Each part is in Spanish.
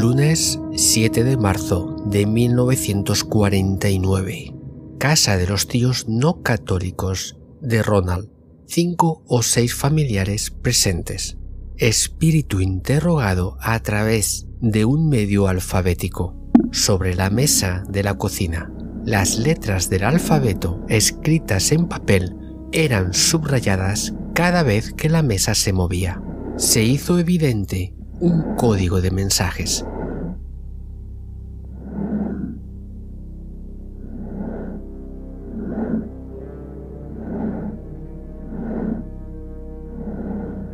Lunes 7 de marzo de 1949. Casa de los tíos no católicos de Ronald. Cinco o seis familiares presentes. Espíritu interrogado a través de un medio alfabético. Sobre la mesa de la cocina. Las letras del alfabeto escritas en papel eran subrayadas cada vez que la mesa se movía. Se hizo evidente un código de mensajes.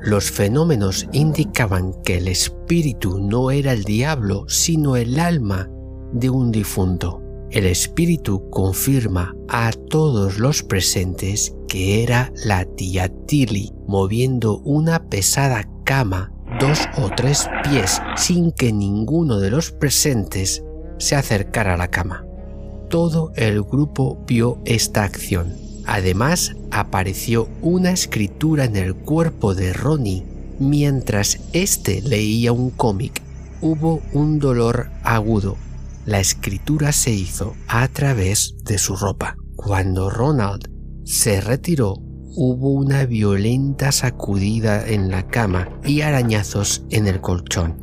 Los fenómenos indicaban que el espíritu no era el diablo, sino el alma de un difunto. El espíritu confirma a todos los presentes que era la tía Tilly moviendo una pesada cama dos o tres pies sin que ninguno de los presentes se acercara a la cama. Todo el grupo vio esta acción. Además, apareció una escritura en el cuerpo de Ronnie mientras éste leía un cómic. Hubo un dolor agudo. La escritura se hizo a través de su ropa. Cuando Ronald se retiró, hubo una violenta sacudida en la cama y arañazos en el colchón.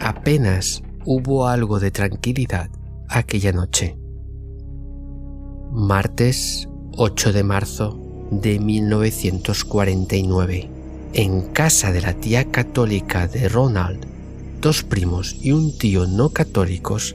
Apenas hubo algo de tranquilidad aquella noche. Martes 8 de marzo de 1949. En casa de la tía católica de Ronald, dos primos y un tío no católicos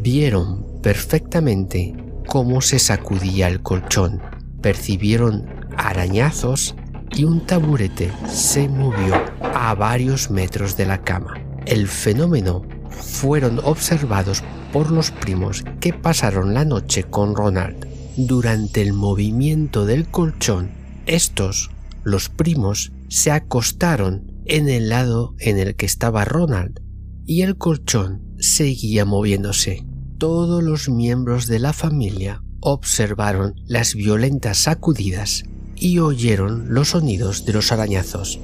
vieron perfectamente cómo se sacudía el colchón. Percibieron arañazos y un taburete se movió a varios metros de la cama. El fenómeno fueron observados por los primos que pasaron la noche con Ronald. Durante el movimiento del colchón, estos, los primos, se acostaron en el lado en el que estaba Ronald y el colchón seguía moviéndose. Todos los miembros de la familia observaron las violentas sacudidas y oyeron los sonidos de los arañazos.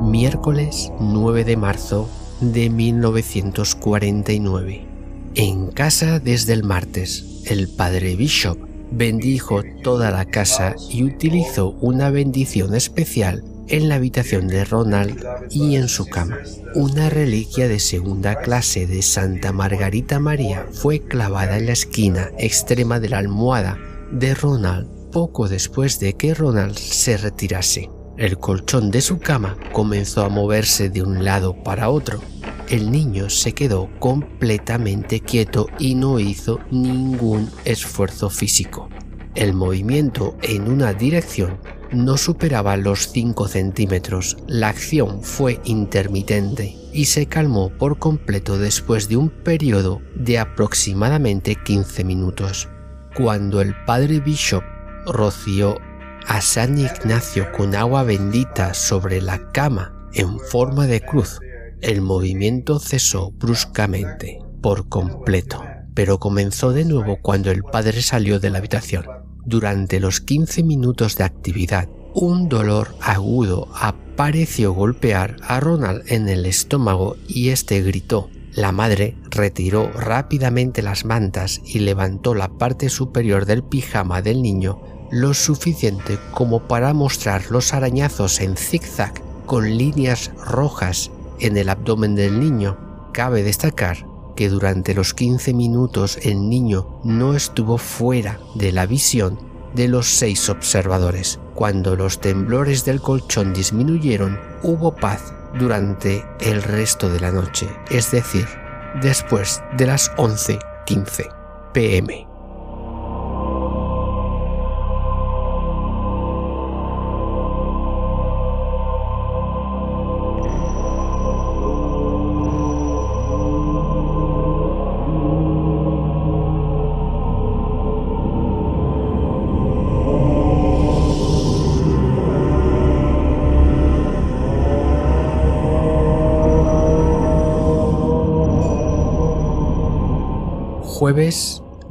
miércoles 9 de marzo de 1949. En casa desde el martes, el padre Bishop bendijo toda la casa y utilizó una bendición especial en la habitación de Ronald y en su cama. Una reliquia de segunda clase de Santa Margarita María fue clavada en la esquina extrema de la almohada de Ronald poco después de que Ronald se retirase. El colchón de su cama comenzó a moverse de un lado para otro. El niño se quedó completamente quieto y no hizo ningún esfuerzo físico. El movimiento en una dirección no superaba los 5 centímetros. La acción fue intermitente y se calmó por completo después de un periodo de aproximadamente 15 minutos. Cuando el padre Bishop roció a San Ignacio con agua bendita sobre la cama en forma de cruz, el movimiento cesó bruscamente, por completo, pero comenzó de nuevo cuando el padre salió de la habitación. Durante los 15 minutos de actividad, un dolor agudo apareció golpear a Ronald en el estómago y este gritó. La madre retiró rápidamente las mantas y levantó la parte superior del pijama del niño lo suficiente como para mostrar los arañazos en zigzag con líneas rojas en el abdomen del niño. Cabe destacar que durante los 15 minutos el niño no estuvo fuera de la visión de los seis observadores. Cuando los temblores del colchón disminuyeron, hubo paz durante el resto de la noche, es decir, después de las 11.15 pm.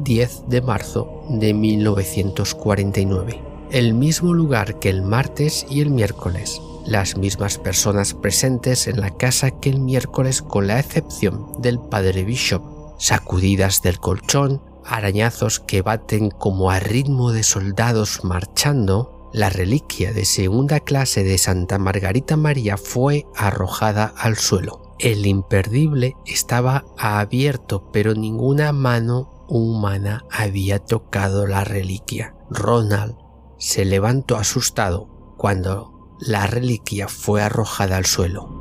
10 de marzo de 1949. El mismo lugar que el martes y el miércoles. Las mismas personas presentes en la casa que el miércoles con la excepción del padre Bishop. Sacudidas del colchón, arañazos que baten como a ritmo de soldados marchando, la reliquia de segunda clase de Santa Margarita María fue arrojada al suelo. El imperdible estaba abierto, pero ninguna mano humana había tocado la reliquia. Ronald se levantó asustado cuando la reliquia fue arrojada al suelo.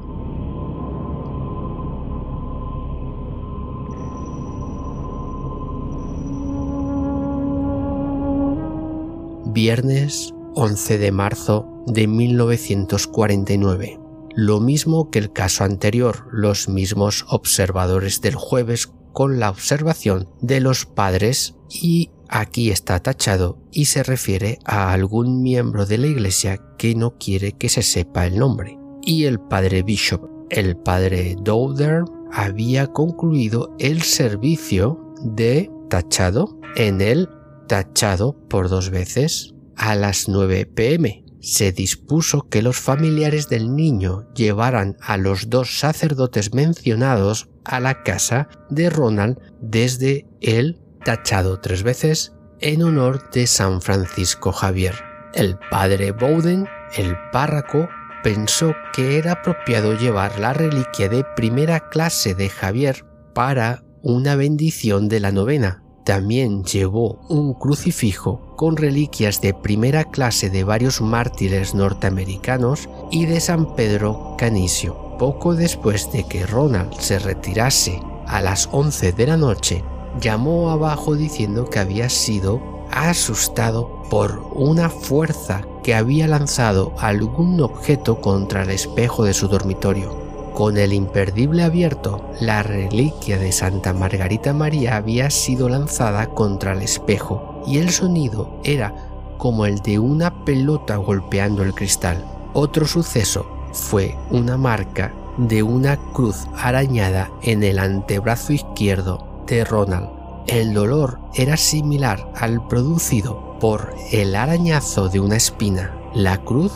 Viernes 11 de marzo de 1949. Lo mismo que el caso anterior, los mismos observadores del jueves con la observación de los padres y aquí está tachado y se refiere a algún miembro de la iglesia que no quiere que se sepa el nombre. Y el padre Bishop, el padre Dowder, había concluido el servicio de tachado en el tachado por dos veces a las 9 pm se dispuso que los familiares del niño llevaran a los dos sacerdotes mencionados a la casa de Ronald desde el tachado tres veces en honor de San Francisco Javier. El padre Bowden, el párroco, pensó que era apropiado llevar la reliquia de primera clase de Javier para una bendición de la novena, también llevó un crucifijo con reliquias de primera clase de varios mártires norteamericanos y de San Pedro Canicio. Poco después de que Ronald se retirase a las 11 de la noche, llamó abajo diciendo que había sido asustado por una fuerza que había lanzado algún objeto contra el espejo de su dormitorio. Con el imperdible abierto, la reliquia de Santa Margarita María había sido lanzada contra el espejo y el sonido era como el de una pelota golpeando el cristal. Otro suceso fue una marca de una cruz arañada en el antebrazo izquierdo de Ronald. El dolor era similar al producido por el arañazo de una espina. La cruz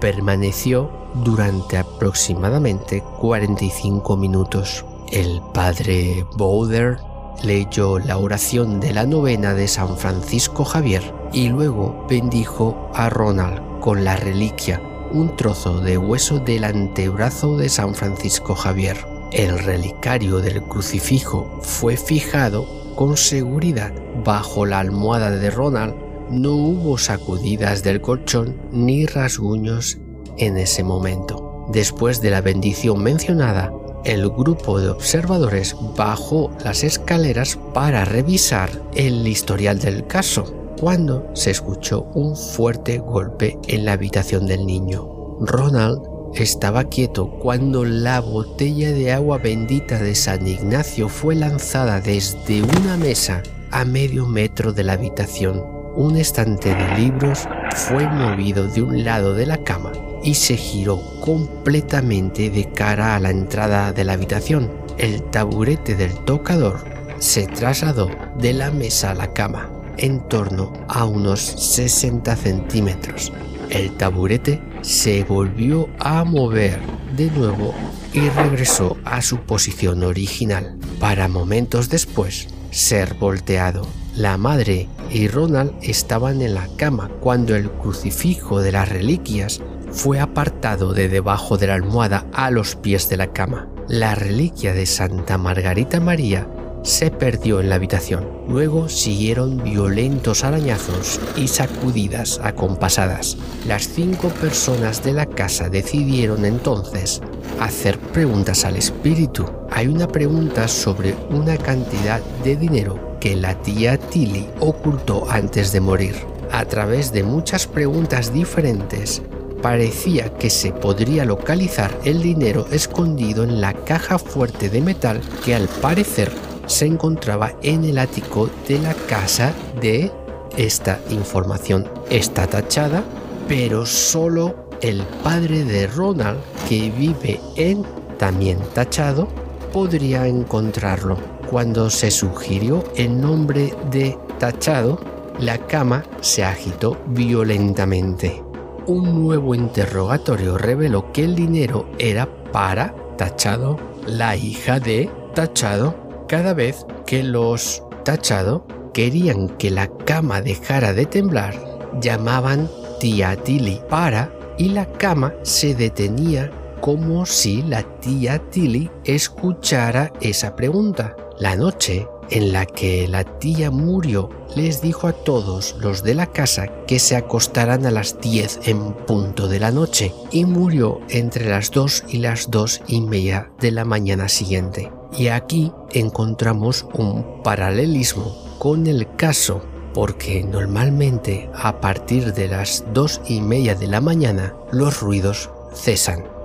permaneció durante aproximadamente 45 minutos. El padre Bowder leyó la oración de la novena de San Francisco Javier y luego bendijo a Ronald con la reliquia, un trozo de hueso del antebrazo de San Francisco Javier. El relicario del crucifijo fue fijado con seguridad bajo la almohada de Ronald. No hubo sacudidas del colchón ni rasguños en ese momento. Después de la bendición mencionada, el grupo de observadores bajó las escaleras para revisar el historial del caso, cuando se escuchó un fuerte golpe en la habitación del niño. Ronald estaba quieto cuando la botella de agua bendita de San Ignacio fue lanzada desde una mesa a medio metro de la habitación. Un estante de libros fue movido de un lado de la cama y se giró completamente de cara a la entrada de la habitación. El taburete del tocador se trasladó de la mesa a la cama en torno a unos 60 centímetros. El taburete se volvió a mover de nuevo y regresó a su posición original, para momentos después ser volteado. La madre y Ronald estaban en la cama cuando el crucifijo de las reliquias fue apartado de debajo de la almohada a los pies de la cama. La reliquia de Santa Margarita María se perdió en la habitación. Luego siguieron violentos arañazos y sacudidas acompasadas. Las cinco personas de la casa decidieron entonces hacer preguntas al espíritu. Hay una pregunta sobre una cantidad de dinero que la tía Tilly ocultó antes de morir. A través de muchas preguntas diferentes, parecía que se podría localizar el dinero escondido en la caja fuerte de metal que al parecer se encontraba en el ático de la casa de esta información está tachada, pero solo el padre de Ronald, que vive en también tachado, podría encontrarlo. Cuando se sugirió el nombre de Tachado, la cama se agitó violentamente. Un nuevo interrogatorio reveló que el dinero era para Tachado, la hija de Tachado. Cada vez que los Tachado querían que la cama dejara de temblar, llamaban tía Tilly para y la cama se detenía como si la tía Tilly escuchara esa pregunta. La noche en la que la tía murió les dijo a todos los de la casa que se acostaran a las 10 en punto de la noche y murió entre las 2 y las 2 y media de la mañana siguiente. Y aquí encontramos un paralelismo con el caso porque normalmente a partir de las dos y media de la mañana los ruidos cesan.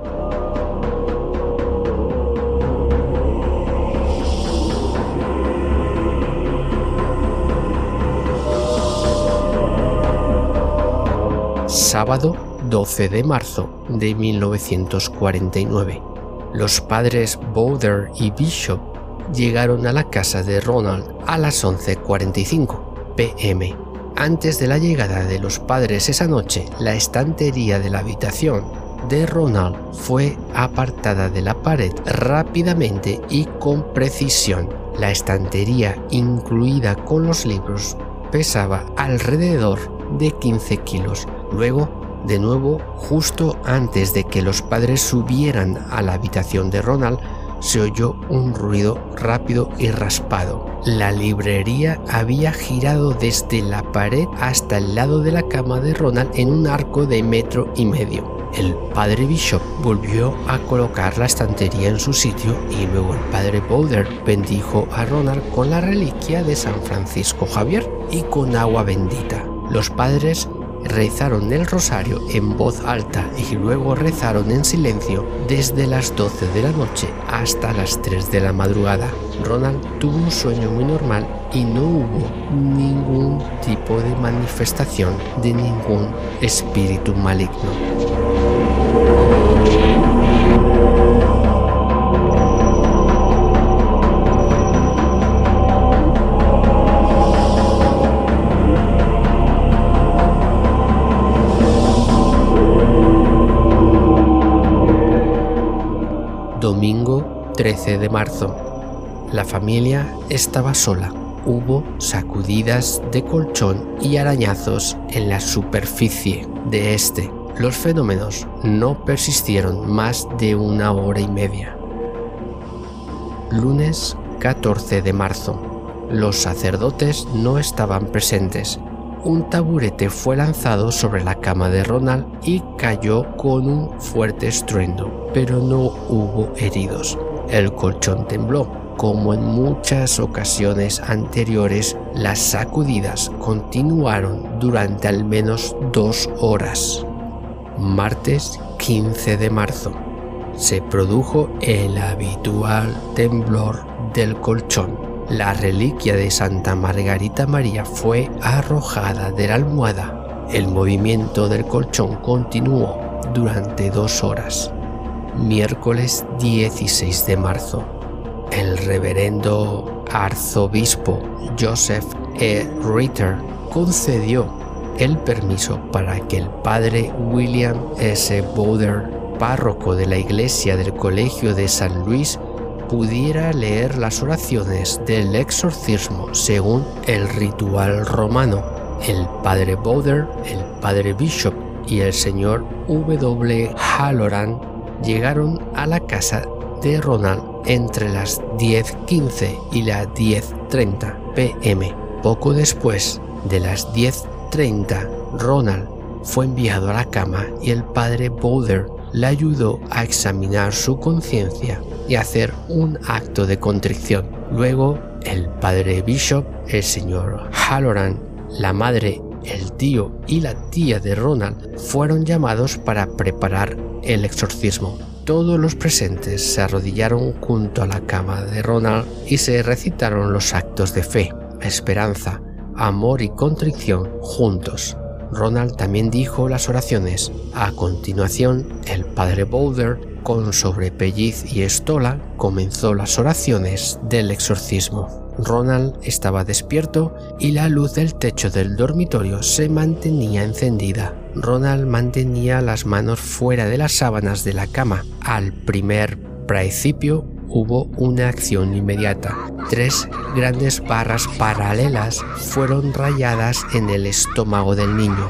Sábado 12 de marzo de 1949. Los padres Bowder y Bishop llegaron a la casa de Ronald a las 11.45 pm. Antes de la llegada de los padres esa noche, la estantería de la habitación de Ronald fue apartada de la pared rápidamente y con precisión. La estantería, incluida con los libros, pesaba alrededor de 15 kilos. Luego de nuevo, justo antes de que los padres subieran a la habitación de Ronald, se oyó un ruido rápido y raspado. La librería había girado desde la pared hasta el lado de la cama de Ronald en un arco de metro y medio. El padre Bishop volvió a colocar la estantería en su sitio y luego el padre Boulder bendijo a Ronald con la reliquia de San Francisco Javier y con agua bendita. Los padres rezaron el rosario en voz alta y luego rezaron en silencio desde las 12 de la noche hasta las 3 de la madrugada. Ronald tuvo un sueño muy normal y no hubo ningún tipo de manifestación de ningún espíritu maligno. Domingo 13 de marzo. La familia estaba sola. Hubo sacudidas de colchón y arañazos en la superficie de este. Los fenómenos no persistieron más de una hora y media. Lunes 14 de marzo. Los sacerdotes no estaban presentes un taburete fue lanzado sobre la cama de Ronald y cayó con un fuerte estruendo, pero no hubo heridos. El colchón tembló. Como en muchas ocasiones anteriores, las sacudidas continuaron durante al menos dos horas. Martes 15 de marzo. Se produjo el habitual temblor del colchón la reliquia de Santa Margarita María fue arrojada de la almohada. El movimiento del colchón continuó durante dos horas. Miércoles 16 de marzo. El reverendo arzobispo Joseph E. Ritter concedió el permiso para que el padre William S. Bowder, párroco de la iglesia del Colegio de San Luis, pudiera leer las oraciones del exorcismo según el ritual romano. El padre Bowder, el padre Bishop y el señor W. Halloran llegaron a la casa de Ronald entre las 10.15 y las 10.30 pm. Poco después de las 10.30, Ronald fue enviado a la cama y el padre Bowder le ayudó a examinar su conciencia y hacer un acto de contrición. Luego, el padre Bishop, el señor Halloran, la madre, el tío y la tía de Ronald fueron llamados para preparar el exorcismo. Todos los presentes se arrodillaron junto a la cama de Ronald y se recitaron los actos de fe, esperanza, amor y contrición juntos. Ronald también dijo las oraciones. A continuación, el padre Boulder Con sobrepelliz y estola comenzó las oraciones del exorcismo. Ronald estaba despierto y la luz del techo del dormitorio se mantenía encendida. Ronald mantenía las manos fuera de las sábanas de la cama. Al primer principio hubo una acción inmediata. Tres grandes barras paralelas fueron rayadas en el estómago del niño.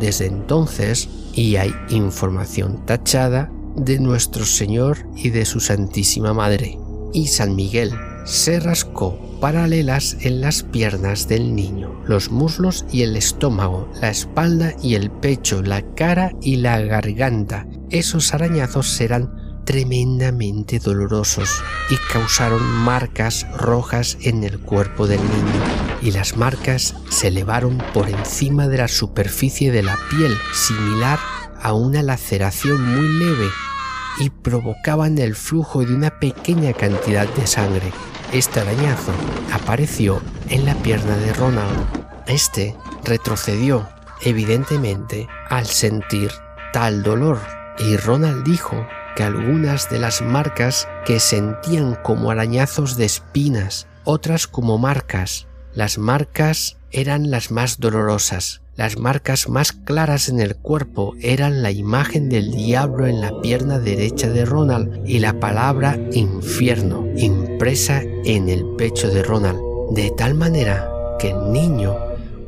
Desde entonces, y hay información tachada de nuestro Señor y de su Santísima Madre. Y San Miguel se rascó paralelas en las piernas del niño, los muslos y el estómago, la espalda y el pecho, la cara y la garganta. Esos arañazos serán tremendamente dolorosos y causaron marcas rojas en el cuerpo del niño, y las marcas se elevaron por encima de la superficie de la piel, similar a una laceración muy leve, y provocaban el flujo de una pequeña cantidad de sangre. Este arañazo apareció en la pierna de Ronald. Este retrocedió, evidentemente, al sentir tal dolor, y Ronald dijo que algunas de las marcas que sentían como arañazos de espinas, otras como marcas. Las marcas eran las más dolorosas. Las marcas más claras en el cuerpo eran la imagen del diablo en la pierna derecha de Ronald y la palabra infierno impresa en el pecho de Ronald, de tal manera que el niño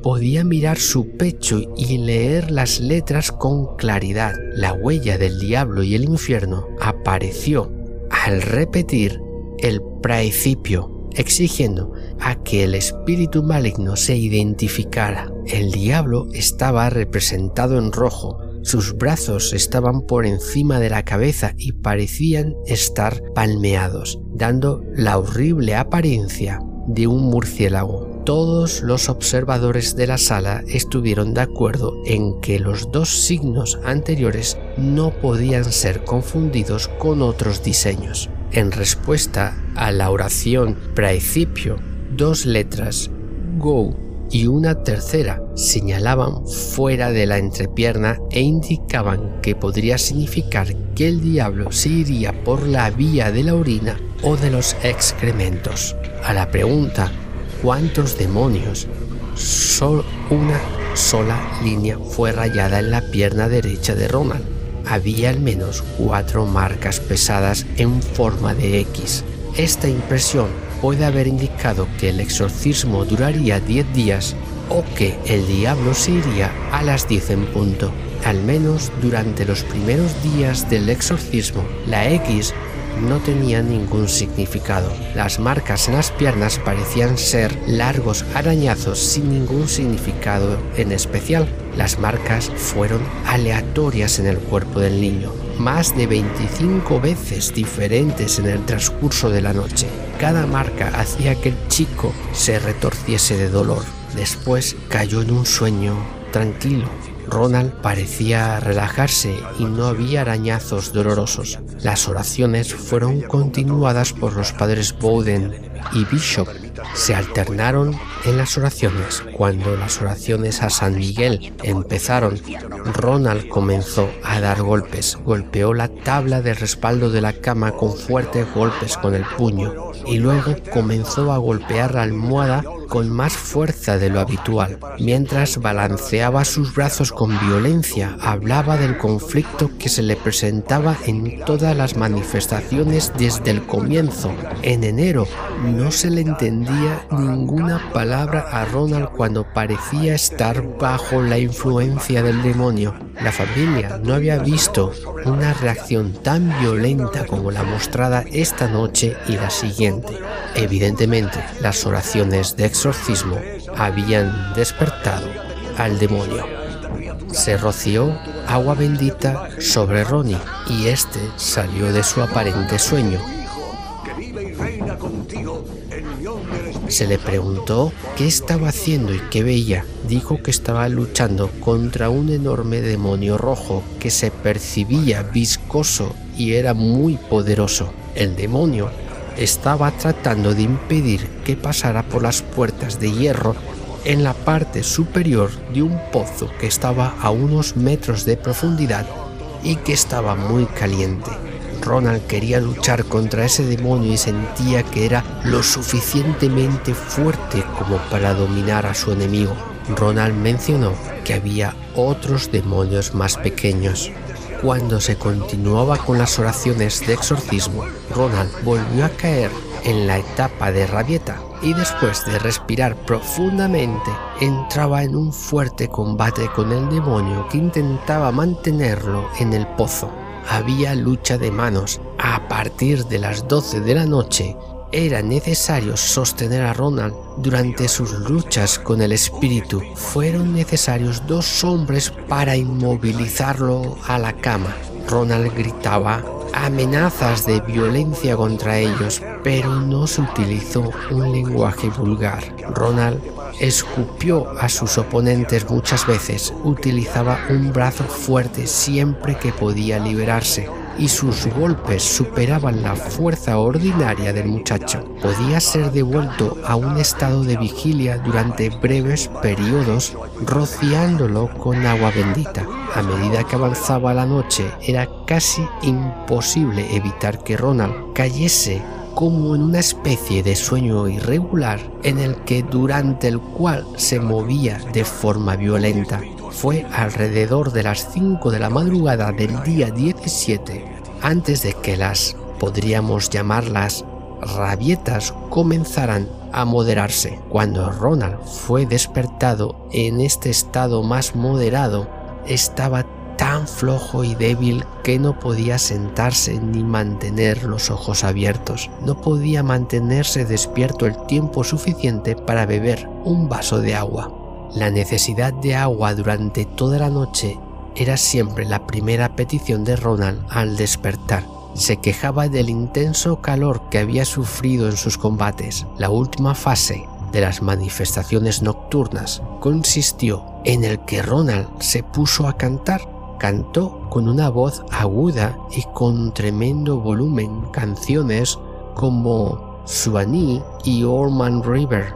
podía mirar su pecho y leer las letras con claridad. La huella del diablo y el infierno apareció al repetir el principio exigiendo a que el espíritu maligno se identificara. El diablo estaba representado en rojo, sus brazos estaban por encima de la cabeza y parecían estar palmeados, dando la horrible apariencia de un murciélago. Todos los observadores de la sala estuvieron de acuerdo en que los dos signos anteriores no podían ser confundidos con otros diseños. En respuesta a la oración principio, dos letras, go y una tercera señalaban fuera de la entrepierna e indicaban que podría significar que el diablo se iría por la vía de la orina o de los excrementos. A la pregunta ¿cuántos demonios? Solo una sola línea fue rayada en la pierna derecha de Ronald había al menos cuatro marcas pesadas en forma de X. Esta impresión puede haber indicado que el exorcismo duraría 10 días o que el diablo se iría a las 10 en punto. Al menos durante los primeros días del exorcismo, la X no tenía ningún significado. Las marcas en las piernas parecían ser largos arañazos sin ningún significado en especial. Las marcas fueron aleatorias en el cuerpo del niño, más de 25 veces diferentes en el transcurso de la noche. Cada marca hacía que el chico se retorciese de dolor. Después cayó en un sueño tranquilo Ronald parecía relajarse y no había arañazos dolorosos. Las oraciones fueron continuadas por los padres Bowden y Bishop. Se alternaron en las oraciones. Cuando las oraciones a San Miguel empezaron, Ronald comenzó a dar golpes. Golpeó la tabla de respaldo de la cama con fuertes golpes con el puño y luego comenzó a golpear la almohada con más fuerza de lo habitual. Mientras balanceaba sus brazos con violencia, hablaba del conflicto que se le presentaba en todas las manifestaciones desde el comienzo. En enero no se le entendía ninguna palabra a Ronald cuando parecía estar bajo la influencia del demonio. La familia no había visto una reacción tan violenta como la mostrada esta noche y la siguiente. Evidentemente, las oraciones de habían despertado al demonio. Se roció agua bendita sobre Ronnie y este salió de su aparente sueño. Se le preguntó qué estaba haciendo y qué veía. Dijo que estaba luchando contra un enorme demonio rojo que se percibía viscoso y era muy poderoso. El demonio estaba tratando de impedir que pasara por las puertas de hierro en la parte superior de un pozo que estaba a unos metros de profundidad y que estaba muy caliente. Ronald quería luchar contra ese demonio y sentía que era lo suficientemente fuerte como para dominar a su enemigo. Ronald mencionó que había otros demonios más pequeños. Cuando se continuaba con las oraciones de exorcismo, Ronald volvió a caer en la etapa de rabieta y después de respirar profundamente entraba en un fuerte combate con el demonio que intentaba mantenerlo en el pozo. Había lucha de manos. A partir de las 12 de la noche era necesario sostener a Ronald durante sus luchas con el espíritu. Fueron necesarios dos hombres para inmovilizarlo a la cama. Ronald gritaba amenazas de violencia contra ellos, pero no se utilizó un lenguaje vulgar. Ronald escupió a sus oponentes muchas veces, utilizaba un brazo fuerte siempre que podía liberarse y sus golpes superaban la fuerza ordinaria del muchacho. Podía ser devuelto a un estado de vigilia durante breves periodos rociándolo con agua bendita. A medida que avanzaba la noche era casi imposible evitar que Ronald cayese como en una especie de sueño irregular en el que durante el cual se movía de forma violenta. Fue alrededor de las 5 de la madrugada del día 17, antes de que las, podríamos llamarlas, rabietas comenzaran a moderarse. Cuando Ronald fue despertado en este estado más moderado, estaba tan flojo y débil que no podía sentarse ni mantener los ojos abiertos. No podía mantenerse despierto el tiempo suficiente para beber un vaso de agua. La necesidad de agua durante toda la noche era siempre la primera petición de Ronald al despertar. Se quejaba del intenso calor que había sufrido en sus combates. La última fase de las manifestaciones nocturnas consistió en el que Ronald se puso a cantar cantó con una voz aguda y con tremendo volumen canciones como Suani y Orman River.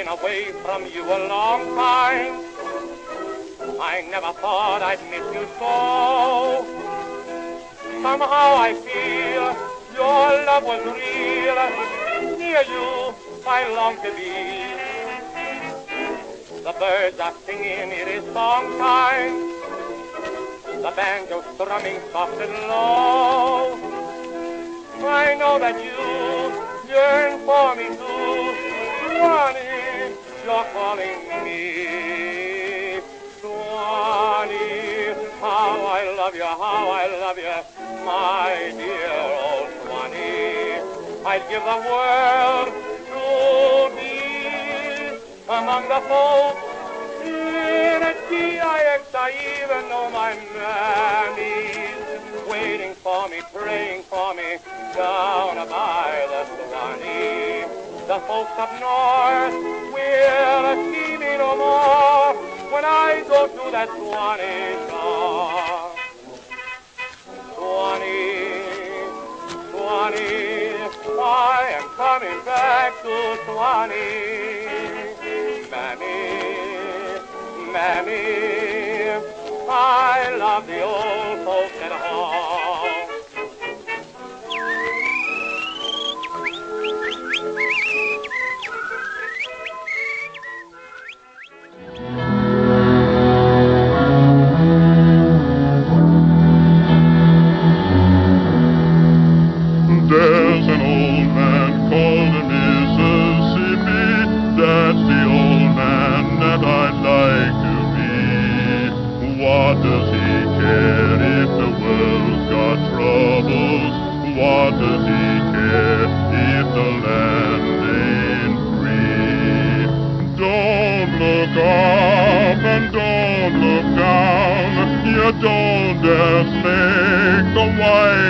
Been away from you a long time. I never thought I'd miss you so. Somehow I feel your love was real. Near you, I long to be. The birds are singing, it is song time. The banjo strumming soft and low. I know that you yearn for me too. You're calling me. Swanee, how I love you, how I love you my dear old Swanee. I'd give the world to be among the folks in a even know my mammy's waiting for me, praying for me down by the Swanee. The folks up north will see me no more when I go to that Swanee shore. Swanee, Swanee, I am coming back to Swanee. Mammy, Mammy, I love the old folks at home.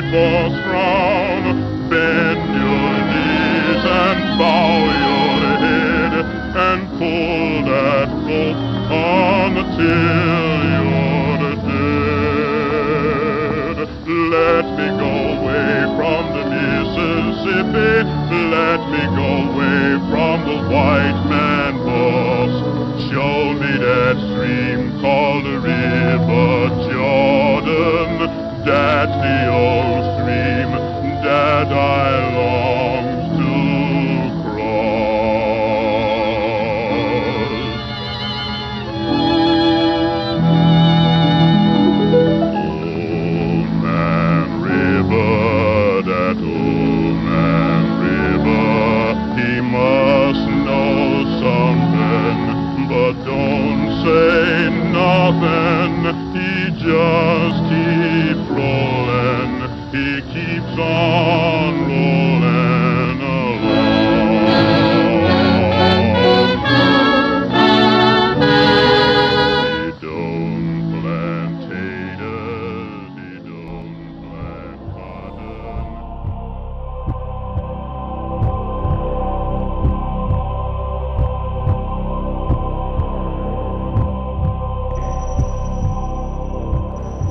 Boss frown. Bend your knees and bow your head and pull that rope until you're dead. Let me go away from the Mississippi. Let me go away from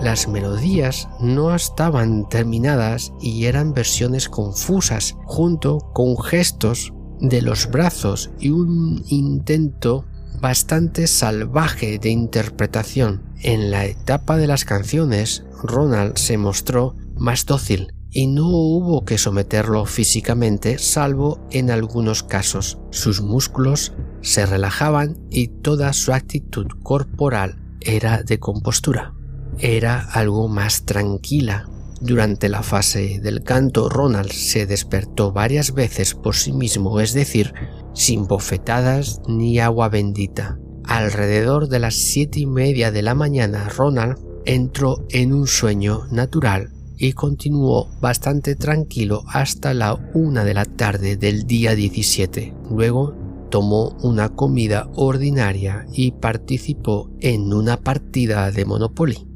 Las melodías no estaban terminadas y eran versiones confusas, junto con gestos de los brazos y un intento bastante salvaje de interpretación. En la etapa de las canciones, Ronald se mostró más dócil y no hubo que someterlo físicamente salvo en algunos casos. Sus músculos se relajaban y toda su actitud corporal era de compostura. Era algo más tranquila. Durante la fase del canto, Ronald se despertó varias veces por sí mismo, es decir, sin bofetadas ni agua bendita. Alrededor de las siete y media de la mañana, Ronald entró en un sueño natural y continuó bastante tranquilo hasta la una de la tarde del día 17. Luego tomó una comida ordinaria y participó en una partida de Monopoly.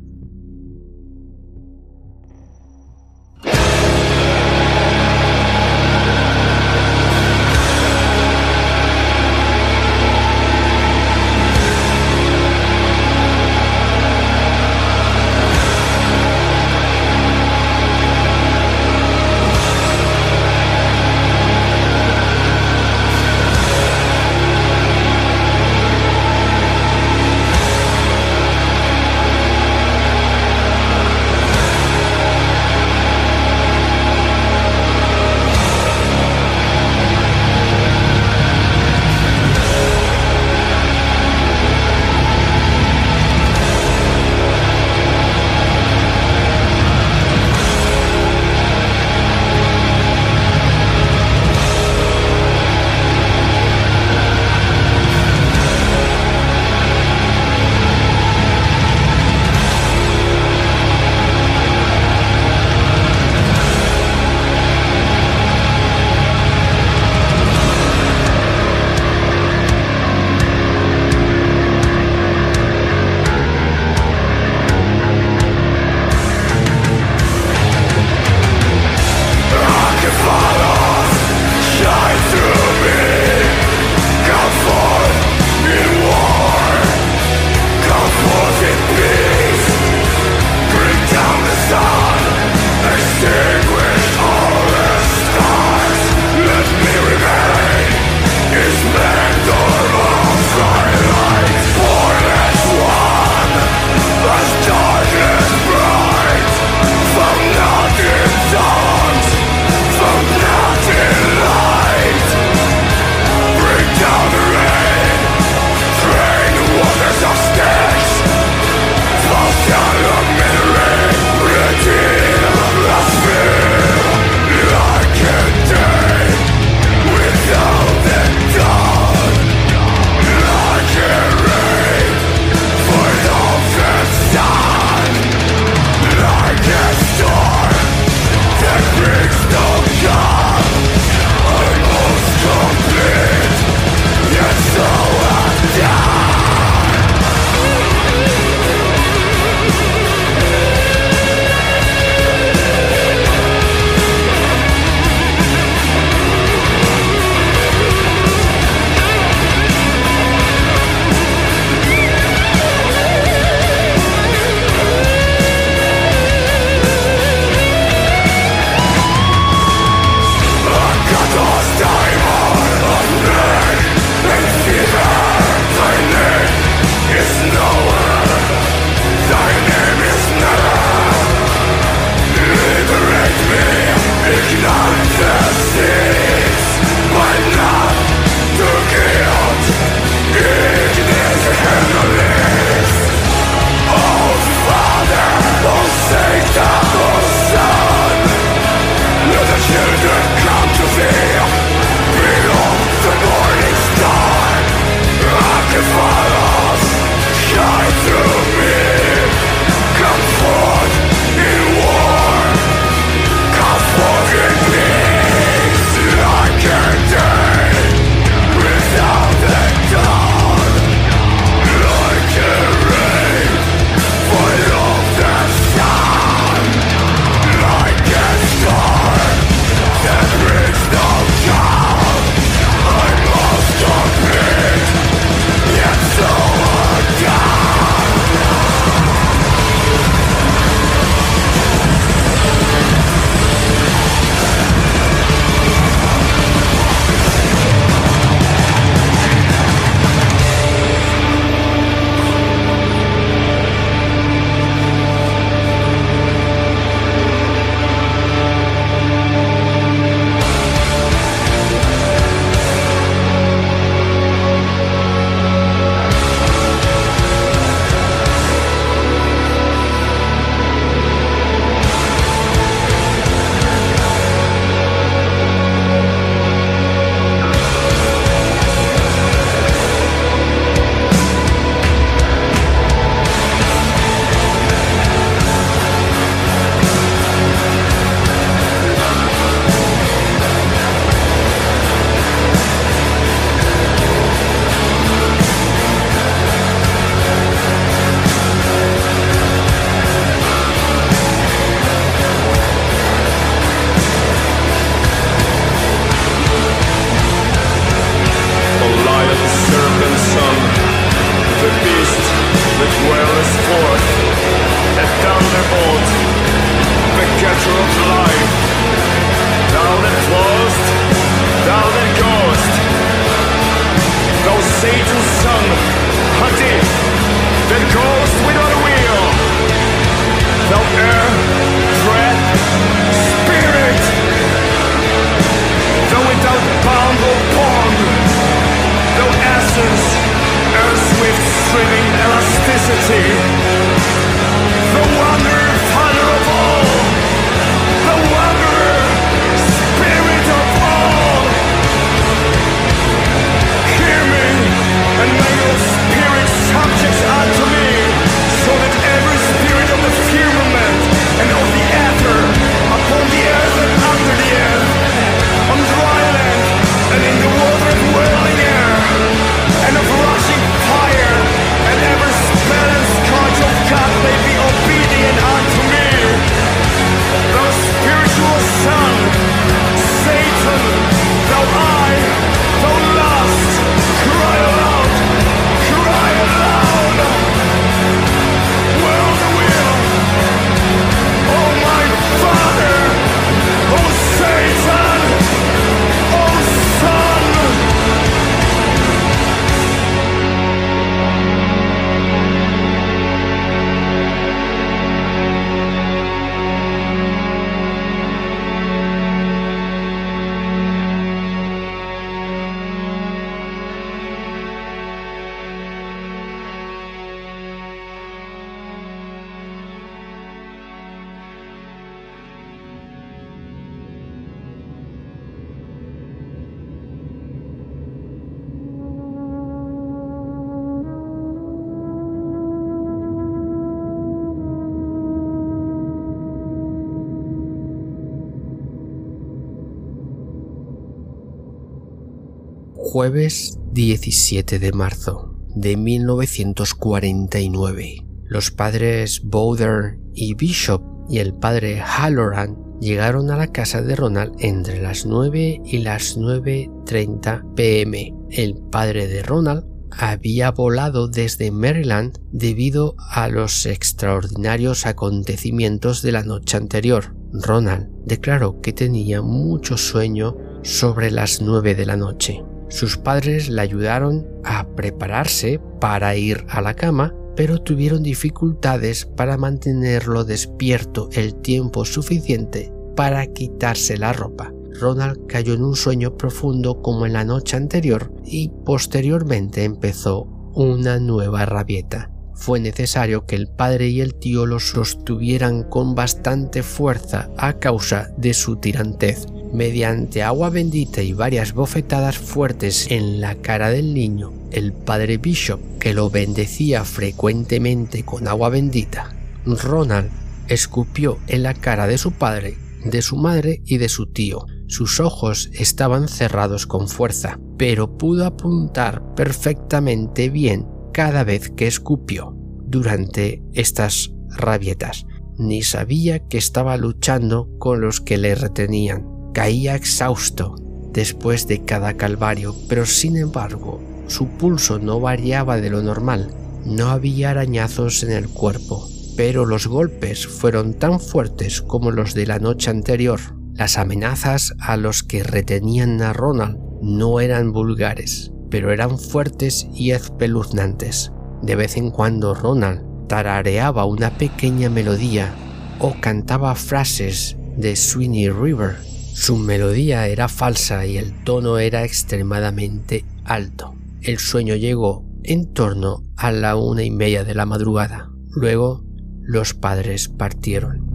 Jueves 17 de marzo de 1949. Los padres Bowder y Bishop y el padre Halloran llegaron a la casa de Ronald entre las 9 y las 9.30 pm. El padre de Ronald había volado desde Maryland debido a los extraordinarios acontecimientos de la noche anterior. Ronald declaró que tenía mucho sueño sobre las 9 de la noche. Sus padres le ayudaron a prepararse para ir a la cama pero tuvieron dificultades para mantenerlo despierto el tiempo suficiente para quitarse la ropa. Ronald cayó en un sueño profundo como en la noche anterior y posteriormente empezó una nueva rabieta. Fue necesario que el padre y el tío lo sostuvieran con bastante fuerza a causa de su tirantez. Mediante agua bendita y varias bofetadas fuertes en la cara del niño, el padre Bishop, que lo bendecía frecuentemente con agua bendita, Ronald escupió en la cara de su padre, de su madre y de su tío. Sus ojos estaban cerrados con fuerza, pero pudo apuntar perfectamente bien cada vez que escupió durante estas rabietas. Ni sabía que estaba luchando con los que le retenían. Caía exhausto después de cada calvario, pero sin embargo su pulso no variaba de lo normal. No había arañazos en el cuerpo, pero los golpes fueron tan fuertes como los de la noche anterior. Las amenazas a los que retenían a Ronald no eran vulgares, pero eran fuertes y espeluznantes. De vez en cuando Ronald tarareaba una pequeña melodía o cantaba frases de Sweeney River su melodía era falsa y el tono era extremadamente alto. El sueño llegó en torno a la una y media de la madrugada. Luego los padres partieron.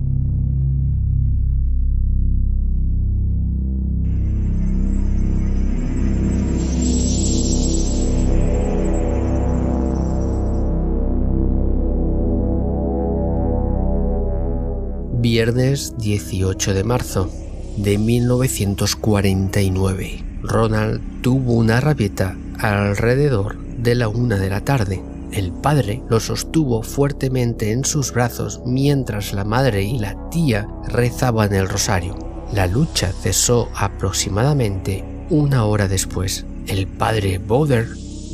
Viernes 18 de marzo de 1949. Ronald tuvo una rabieta alrededor de la una de la tarde. El padre lo sostuvo fuertemente en sus brazos mientras la madre y la tía rezaban el rosario. La lucha cesó aproximadamente una hora después. El padre Boder,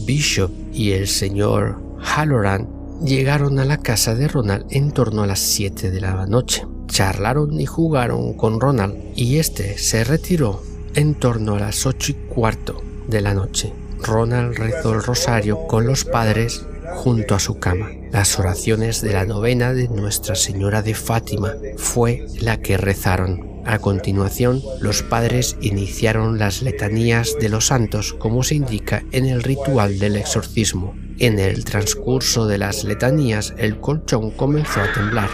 Bishop y el señor Halloran llegaron a la casa de Ronald en torno a las 7 de la noche charlaron y jugaron con Ronald y este se retiró en torno a las ocho y cuarto de la noche. Ronald rezó el rosario con los padres junto a su cama. Las oraciones de la novena de Nuestra Señora de Fátima fue la que rezaron. A continuación, los padres iniciaron las letanías de los santos como se indica en el ritual del exorcismo. En el transcurso de las letanías, el colchón comenzó a temblar.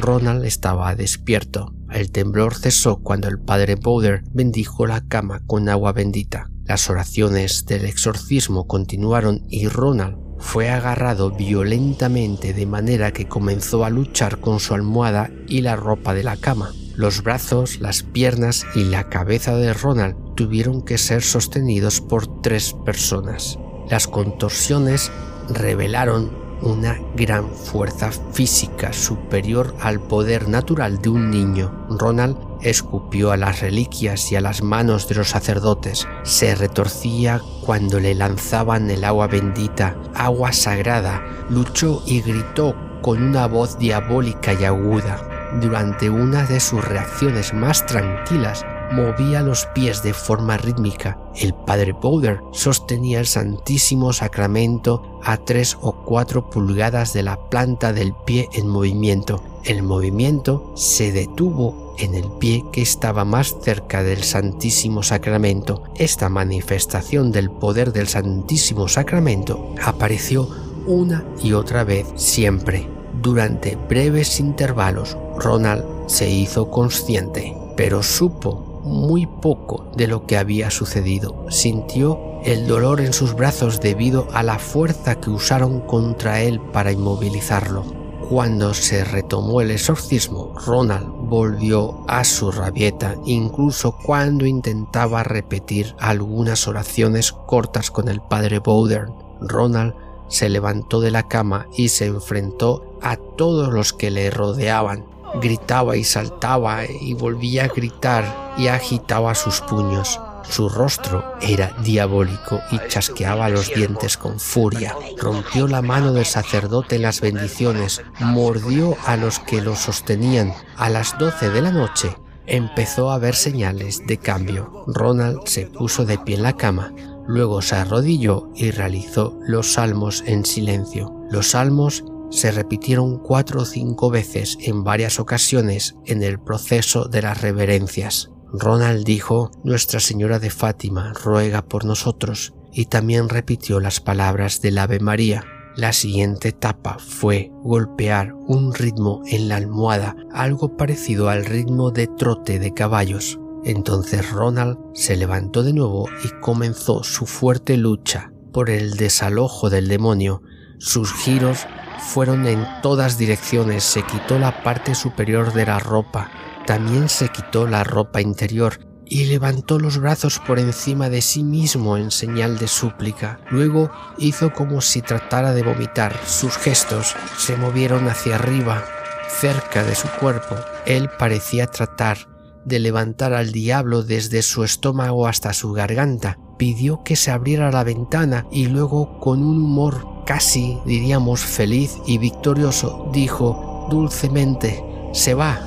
Ronald estaba despierto. El temblor cesó cuando el padre Bowder bendijo la cama con agua bendita. Las oraciones del exorcismo continuaron y Ronald fue agarrado violentamente de manera que comenzó a luchar con su almohada y la ropa de la cama. Los brazos, las piernas y la cabeza de Ronald tuvieron que ser sostenidos por tres personas. Las contorsiones revelaron una gran fuerza física superior al poder natural de un niño. Ronald escupió a las reliquias y a las manos de los sacerdotes. Se retorcía cuando le lanzaban el agua bendita, agua sagrada. Luchó y gritó con una voz diabólica y aguda. Durante una de sus reacciones más tranquilas, movía los pies de forma rítmica. El padre Bowder sostenía el Santísimo Sacramento a tres o cuatro pulgadas de la planta del pie en movimiento. El movimiento se detuvo en el pie que estaba más cerca del Santísimo Sacramento. Esta manifestación del poder del Santísimo Sacramento apareció una y otra vez siempre. Durante breves intervalos, Ronald se hizo consciente, pero supo muy poco de lo que había sucedido. Sintió el dolor en sus brazos debido a la fuerza que usaron contra él para inmovilizarlo. Cuando se retomó el exorcismo, Ronald volvió a su rabieta, incluso cuando intentaba repetir algunas oraciones cortas con el padre Bowdern. Ronald se levantó de la cama y se enfrentó a todos los que le rodeaban. Gritaba y saltaba y volvía a gritar y agitaba sus puños. Su rostro era diabólico y chasqueaba los dientes con furia. Rompió la mano del sacerdote en las bendiciones, mordió a los que lo sostenían. A las doce de la noche empezó a ver señales de cambio. Ronald se puso de pie en la cama, luego se arrodilló y realizó los salmos en silencio. Los salmos se repitieron cuatro o cinco veces en varias ocasiones en el proceso de las reverencias. Ronald dijo, Nuestra Señora de Fátima ruega por nosotros, y también repitió las palabras del Ave María. La siguiente etapa fue golpear un ritmo en la almohada, algo parecido al ritmo de trote de caballos. Entonces Ronald se levantó de nuevo y comenzó su fuerte lucha por el desalojo del demonio. Sus giros fueron en todas direcciones, se quitó la parte superior de la ropa, también se quitó la ropa interior y levantó los brazos por encima de sí mismo en señal de súplica. Luego hizo como si tratara de vomitar. Sus gestos se movieron hacia arriba, cerca de su cuerpo. Él parecía tratar de levantar al diablo desde su estómago hasta su garganta. Pidió que se abriera la ventana y luego con un humor casi, diríamos, feliz y victorioso, dijo dulcemente, se va,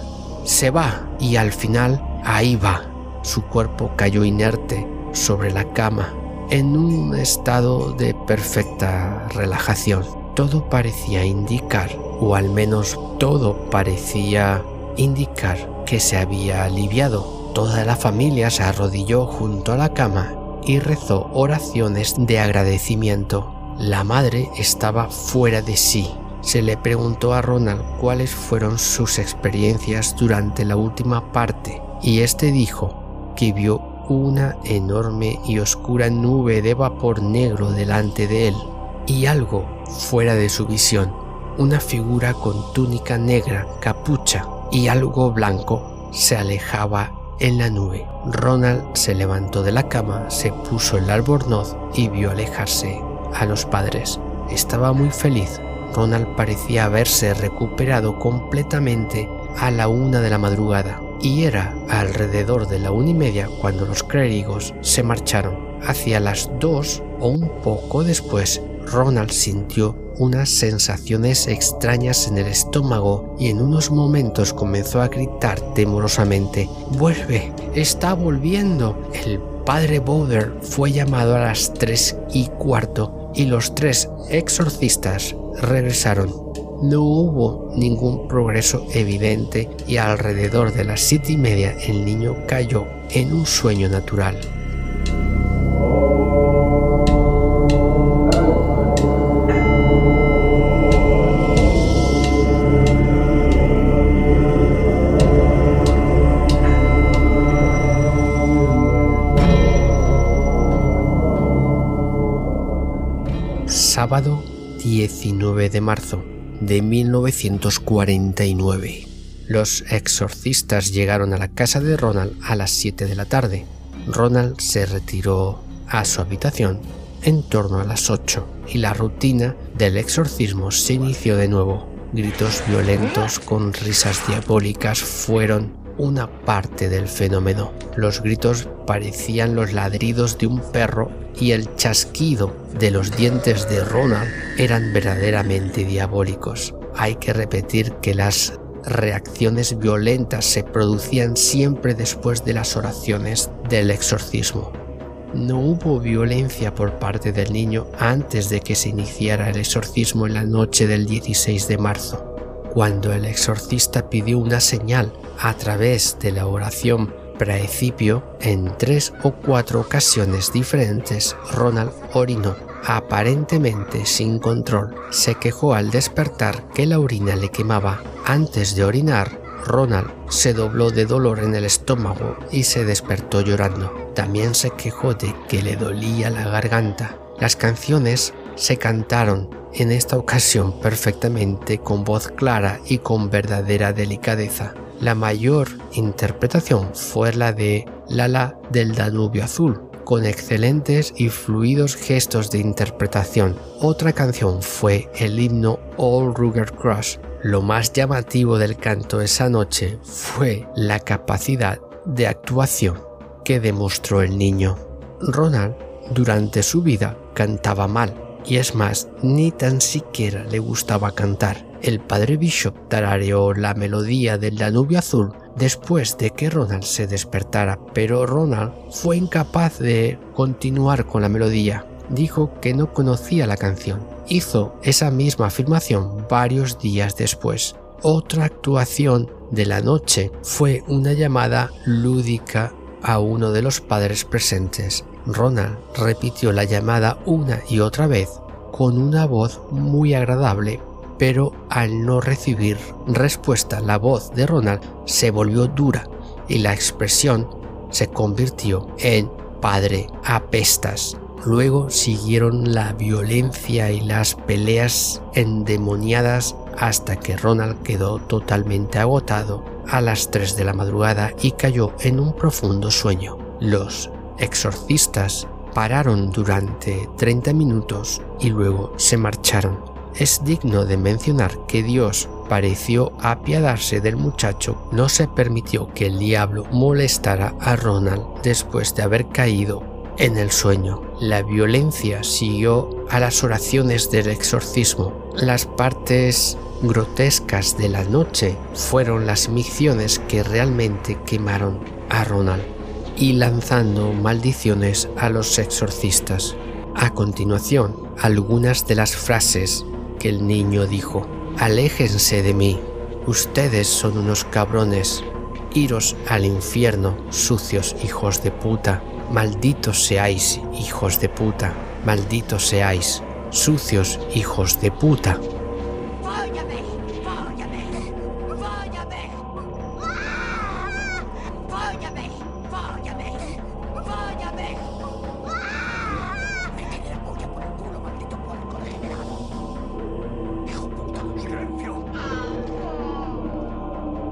se va y al final ahí va. Su cuerpo cayó inerte sobre la cama en un estado de perfecta relajación. Todo parecía indicar, o al menos todo parecía indicar que se había aliviado. Toda la familia se arrodilló junto a la cama y rezó oraciones de agradecimiento. La madre estaba fuera de sí se le preguntó a Ronald cuáles fueron sus experiencias durante la última parte y este dijo que vio una enorme y oscura nube de vapor negro delante de él y algo fuera de su visión, una figura con túnica negra, capucha y algo blanco se alejaba en la nube. Ronald se levantó de la cama, se puso el albornoz y vio alejarse a los padres. Estaba muy feliz Ronald parecía haberse recuperado completamente a la una de la madrugada y era alrededor de la una y media cuando los clérigos se marcharon. Hacia las dos o un poco después, Ronald sintió unas sensaciones extrañas en el estómago y en unos momentos comenzó a gritar temorosamente, ¡Vuelve! ¡Está volviendo! El padre Bowder fue llamado a las tres y cuarto y los tres exorcistas regresaron. No hubo ningún progreso evidente y alrededor de las siete y media el niño cayó en un sueño natural. 19 de marzo de 1949. Los exorcistas llegaron a la casa de Ronald a las 7 de la tarde. Ronald se retiró a su habitación en torno a las 8 y la rutina del exorcismo se inició de nuevo. Gritos violentos con risas diabólicas fueron una parte del fenómeno. Los gritos parecían los ladridos de un perro y el chasquido de los dientes de Ronald eran verdaderamente diabólicos. Hay que repetir que las reacciones violentas se producían siempre después de las oraciones del exorcismo. No hubo violencia por parte del niño antes de que se iniciara el exorcismo en la noche del 16 de marzo. Cuando el exorcista pidió una señal a través de la oración principio, en tres o cuatro ocasiones diferentes, Ronald orinó, aparentemente sin control. Se quejó al despertar que la orina le quemaba. Antes de orinar, Ronald se dobló de dolor en el estómago y se despertó llorando. También se quejó de que le dolía la garganta. Las canciones se cantaron en esta ocasión perfectamente con voz clara y con verdadera delicadeza. La mayor interpretación fue la de Lala del Danubio Azul, con excelentes y fluidos gestos de interpretación. Otra canción fue el himno All Rugged Cross. Lo más llamativo del canto esa noche fue la capacidad de actuación que demostró el niño. Ronald durante su vida cantaba mal y es más, ni tan siquiera le gustaba cantar. El padre Bishop tarareó la melodía del Danubio Azul después de que Ronald se despertara, pero Ronald fue incapaz de continuar con la melodía. Dijo que no conocía la canción. Hizo esa misma afirmación varios días después. Otra actuación de la noche fue una llamada lúdica a uno de los padres presentes. Ronald repitió la llamada una y otra vez con una voz muy agradable, pero al no recibir respuesta la voz de Ronald se volvió dura y la expresión se convirtió en Padre apestas. Luego siguieron la violencia y las peleas endemoniadas hasta que Ronald quedó totalmente agotado a las 3 de la madrugada y cayó en un profundo sueño. Los exorcistas pararon durante 30 minutos y luego se marcharon. Es digno de mencionar que Dios pareció apiadarse del muchacho, no se permitió que el diablo molestara a Ronald después de haber caído en el sueño. La violencia siguió a las oraciones del exorcismo. Las partes grotescas de la noche fueron las micciones que realmente quemaron a Ronald y lanzando maldiciones a los exorcistas. A continuación, algunas de las frases que el niño dijo. Aléjense de mí, ustedes son unos cabrones, iros al infierno, sucios hijos de puta, malditos seáis, hijos de puta, malditos seáis, sucios hijos de puta.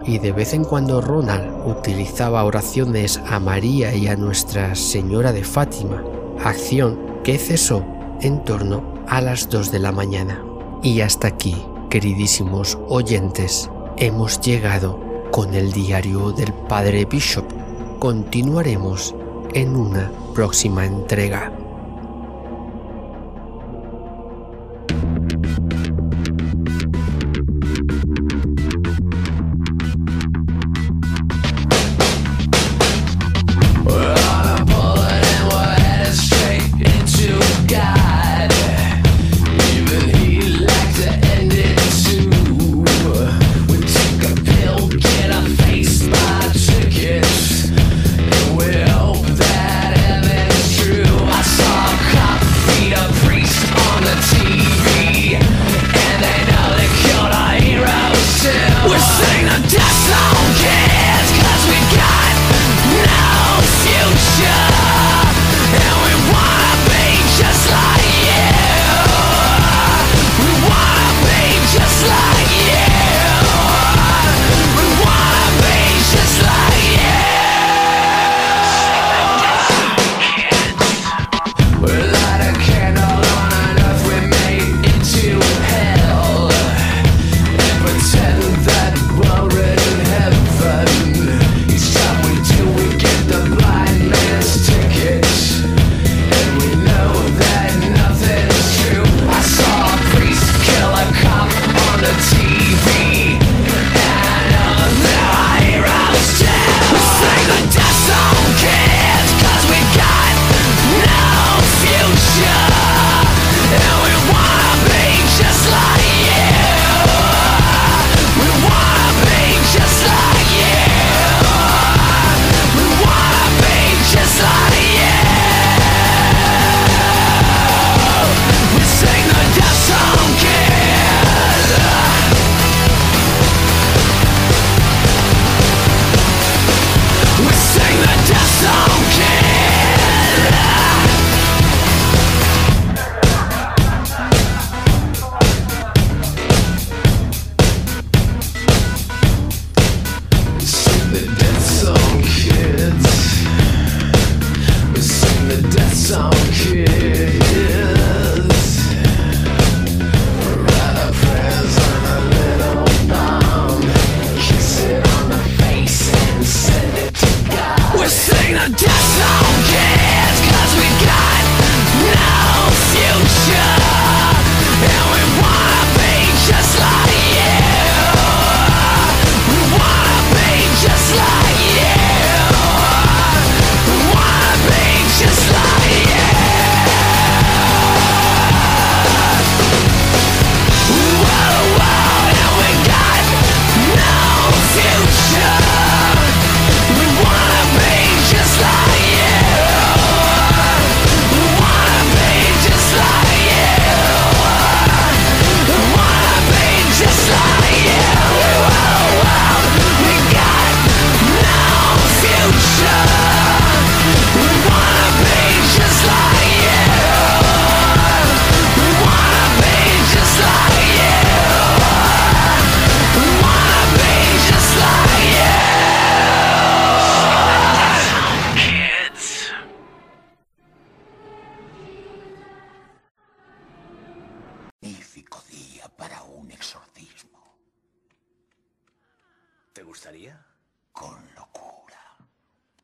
Y de vez en cuando Ronald utilizaba oraciones a María y a Nuestra Señora de Fátima, acción que cesó en torno a las 2 de la mañana. Y hasta aquí, queridísimos oyentes, hemos llegado con el diario del Padre Bishop. Continuaremos en una próxima entrega.